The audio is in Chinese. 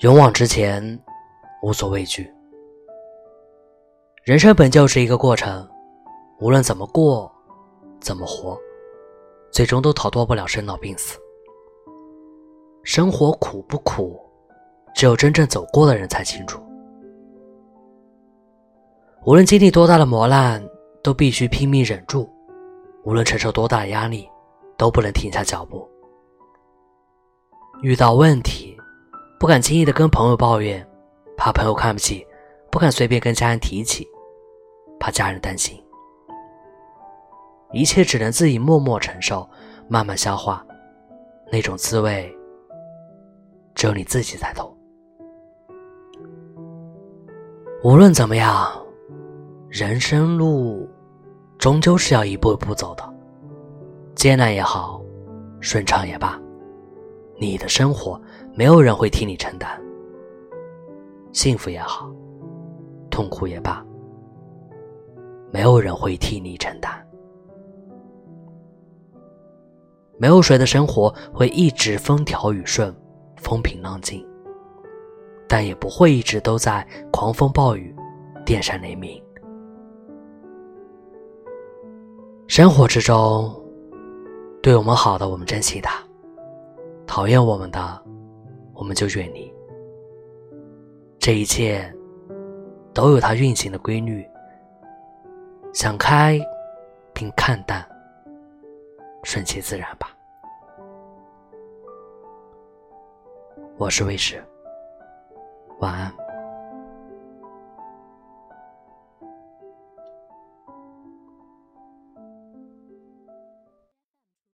勇往直前，无所畏惧。人生本就是一个过程，无论怎么过，怎么活，最终都逃脱不了生老病死。生活苦不苦，只有真正走过的人才清楚。无论经历多大的磨难，都必须拼命忍住；无论承受多大的压力，都不能停下脚步。遇到问题，不敢轻易的跟朋友抱怨，怕朋友看不起；不敢随便跟家人提起，怕家人担心。一切只能自己默默承受，慢慢消化，那种滋味，只有你自己才懂。无论怎么样，人生路终究是要一步一步走的，艰难也好，顺畅也罢。你的生活没有人会替你承担，幸福也好，痛苦也罢，没有人会替你承担。没有谁的生活会一直风调雨顺、风平浪静，但也不会一直都在狂风暴雨、电闪雷鸣。生活之中，对我们好的，我们珍惜他。讨厌我们的，我们就远离。这一切都有它运行的规律，想开并看淡，顺其自然吧。我是卫士，晚安。